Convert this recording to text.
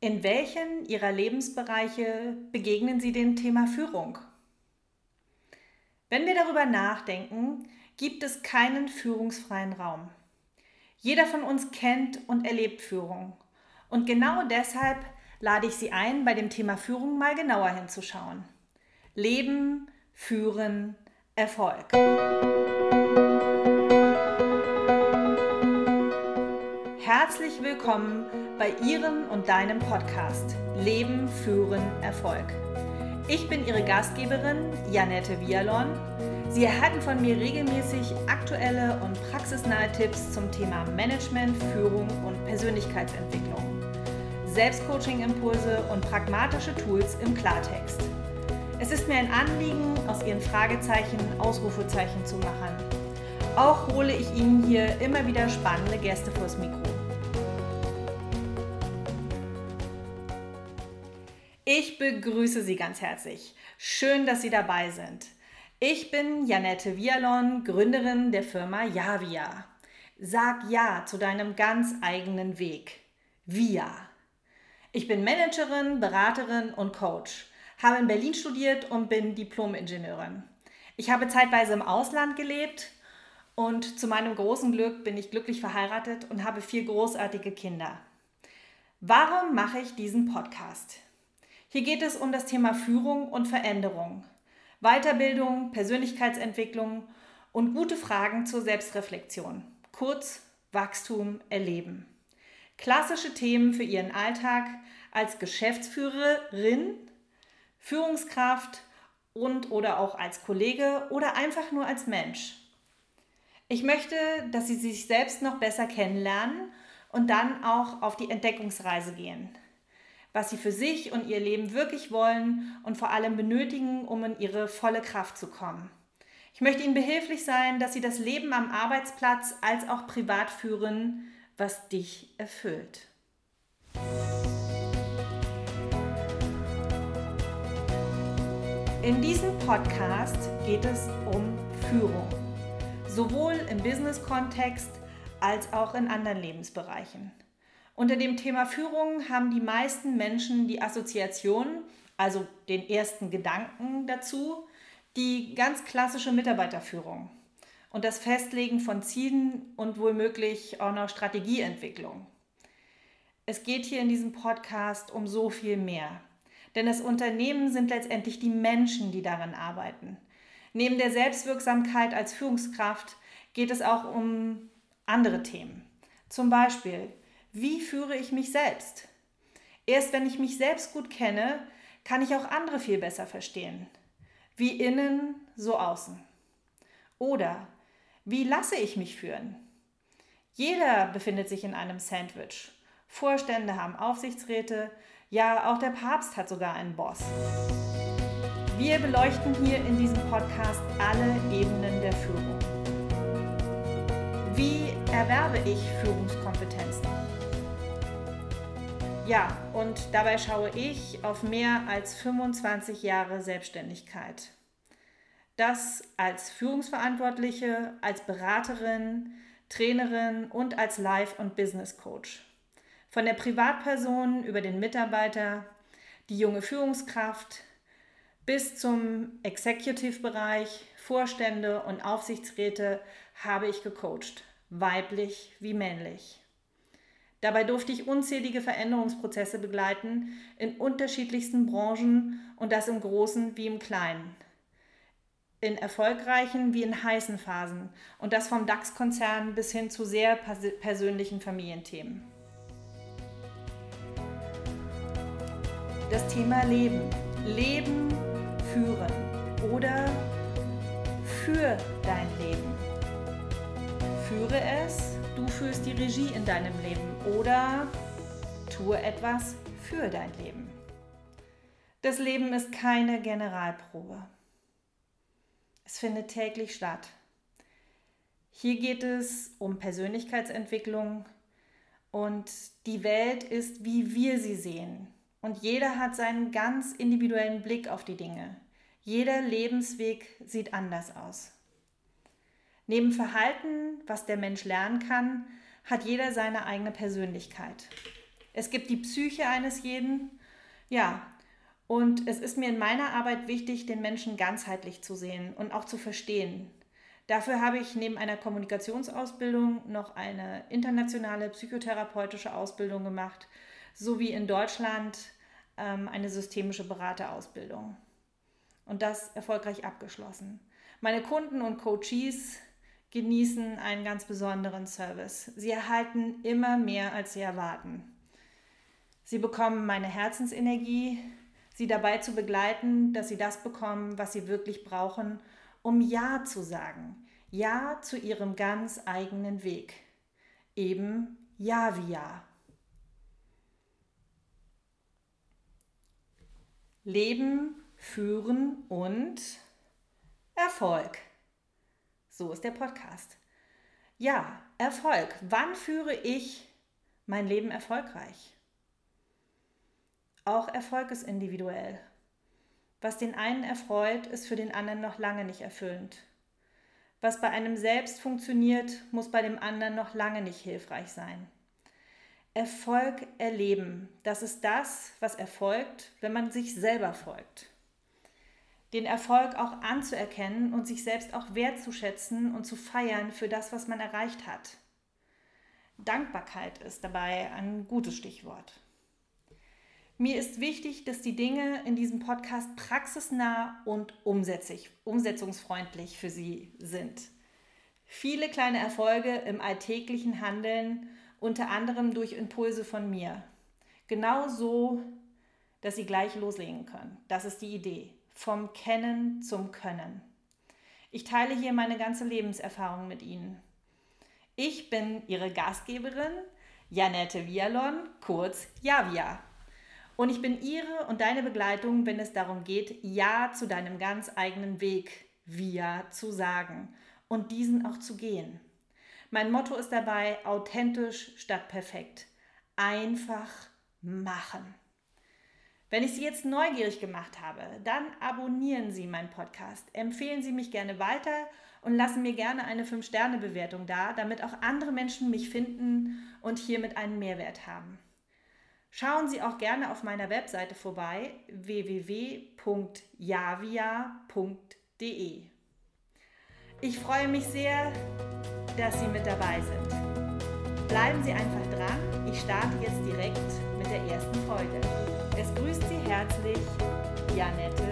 In welchen Ihrer Lebensbereiche begegnen Sie dem Thema Führung? Wenn wir darüber nachdenken, gibt es keinen führungsfreien Raum. Jeder von uns kennt und erlebt Führung. Und genau deshalb lade ich Sie ein, bei dem Thema Führung mal genauer hinzuschauen. Leben, Führen, Erfolg. Herzlich willkommen bei Ihrem und deinem Podcast Leben, Führen, Erfolg. Ich bin Ihre Gastgeberin Janette Vialon. Sie erhalten von mir regelmäßig aktuelle und praxisnahe Tipps zum Thema Management, Führung und Persönlichkeitsentwicklung. Selbstcoaching-Impulse und pragmatische Tools im Klartext. Es ist mir ein Anliegen, aus Ihren Fragezeichen Ausrufezeichen zu machen. Auch hole ich Ihnen hier immer wieder spannende Gäste vors Mikro. Ich begrüße Sie ganz herzlich. Schön, dass Sie dabei sind. Ich bin Janette Vialon, Gründerin der Firma Javia. Sag Ja zu deinem ganz eigenen Weg. Via. Ich bin Managerin, Beraterin und Coach habe in Berlin studiert und bin Diplom-Ingenieurin. Ich habe zeitweise im Ausland gelebt und zu meinem großen Glück bin ich glücklich verheiratet und habe vier großartige Kinder. Warum mache ich diesen Podcast? Hier geht es um das Thema Führung und Veränderung, Weiterbildung, Persönlichkeitsentwicklung und gute Fragen zur Selbstreflexion. Kurz Wachstum erleben. Klassische Themen für Ihren Alltag als Geschäftsführerin Führungskraft und oder auch als Kollege oder einfach nur als Mensch. Ich möchte, dass Sie sich selbst noch besser kennenlernen und dann auch auf die Entdeckungsreise gehen. Was Sie für sich und Ihr Leben wirklich wollen und vor allem benötigen, um in Ihre volle Kraft zu kommen. Ich möchte Ihnen behilflich sein, dass Sie das Leben am Arbeitsplatz als auch privat führen, was dich erfüllt. In diesem Podcast geht es um Führung, sowohl im Business-Kontext als auch in anderen Lebensbereichen. Unter dem Thema Führung haben die meisten Menschen die Assoziation, also den ersten Gedanken dazu, die ganz klassische Mitarbeiterführung und das Festlegen von Zielen und womöglich auch noch Strategieentwicklung. Es geht hier in diesem Podcast um so viel mehr. Denn das Unternehmen sind letztendlich die Menschen, die darin arbeiten. Neben der Selbstwirksamkeit als Führungskraft geht es auch um andere Themen. Zum Beispiel, wie führe ich mich selbst? Erst wenn ich mich selbst gut kenne, kann ich auch andere viel besser verstehen. Wie innen, so außen. Oder wie lasse ich mich führen? Jeder befindet sich in einem Sandwich. Vorstände haben Aufsichtsräte, ja, auch der Papst hat sogar einen Boss. Wir beleuchten hier in diesem Podcast alle Ebenen der Führung. Wie erwerbe ich Führungskompetenzen? Ja, und dabei schaue ich auf mehr als 25 Jahre Selbstständigkeit. Das als Führungsverantwortliche, als Beraterin, Trainerin und als Life- und Business Coach. Von der Privatperson über den Mitarbeiter, die junge Führungskraft bis zum Executive-Bereich, Vorstände und Aufsichtsräte habe ich gecoacht, weiblich wie männlich. Dabei durfte ich unzählige Veränderungsprozesse begleiten in unterschiedlichsten Branchen und das im Großen wie im Kleinen. In erfolgreichen wie in heißen Phasen und das vom DAX-Konzern bis hin zu sehr persönlichen Familienthemen. das Thema Leben. Leben führen oder für dein Leben. Führe es, du führst die Regie in deinem Leben oder tue etwas für dein Leben. Das Leben ist keine Generalprobe. Es findet täglich statt. Hier geht es um Persönlichkeitsentwicklung und die Welt ist, wie wir sie sehen, und jeder hat seinen ganz individuellen Blick auf die Dinge. Jeder Lebensweg sieht anders aus. Neben Verhalten, was der Mensch lernen kann, hat jeder seine eigene Persönlichkeit. Es gibt die Psyche eines jeden. Ja, und es ist mir in meiner Arbeit wichtig, den Menschen ganzheitlich zu sehen und auch zu verstehen. Dafür habe ich neben einer Kommunikationsausbildung noch eine internationale psychotherapeutische Ausbildung gemacht, sowie in Deutschland ähm, eine systemische Beraterausbildung. Und das erfolgreich abgeschlossen. Meine Kunden und Coaches genießen einen ganz besonderen Service. Sie erhalten immer mehr, als sie erwarten. Sie bekommen meine Herzensenergie, sie dabei zu begleiten, dass sie das bekommen, was sie wirklich brauchen, um Ja zu sagen. Ja zu ihrem ganz eigenen Weg. Eben Ja wie Ja. Leben, führen und Erfolg. So ist der Podcast. Ja, Erfolg. Wann führe ich mein Leben erfolgreich? Auch Erfolg ist individuell. Was den einen erfreut, ist für den anderen noch lange nicht erfüllend. Was bei einem selbst funktioniert, muss bei dem anderen noch lange nicht hilfreich sein. Erfolg erleben, das ist das, was erfolgt, wenn man sich selber folgt den Erfolg auch anzuerkennen und sich selbst auch wertzuschätzen und zu feiern für das, was man erreicht hat. Dankbarkeit ist dabei ein gutes Stichwort. Mir ist wichtig, dass die Dinge in diesem Podcast praxisnah und umsetzungsfreundlich für Sie sind. Viele kleine Erfolge im alltäglichen Handeln, unter anderem durch Impulse von mir. Genau so, dass Sie gleich loslegen können. Das ist die Idee vom Kennen zum Können. Ich teile hier meine ganze Lebenserfahrung mit Ihnen. Ich bin Ihre Gastgeberin, Janette Vialon, kurz Javia. Und ich bin Ihre und deine Begleitung, wenn es darum geht, Ja zu deinem ganz eigenen Weg, Via, zu sagen und diesen auch zu gehen. Mein Motto ist dabei authentisch statt perfekt. Einfach machen. Wenn ich Sie jetzt neugierig gemacht habe, dann abonnieren Sie meinen Podcast, empfehlen Sie mich gerne weiter und lassen mir gerne eine 5-Sterne-Bewertung da, damit auch andere Menschen mich finden und hiermit einen Mehrwert haben. Schauen Sie auch gerne auf meiner Webseite vorbei www.javia.de. Ich freue mich sehr, dass Sie mit dabei sind. Bleiben Sie einfach dran, ich starte jetzt direkt mit der ersten Folge. Es grüßt Sie herzlich Janette.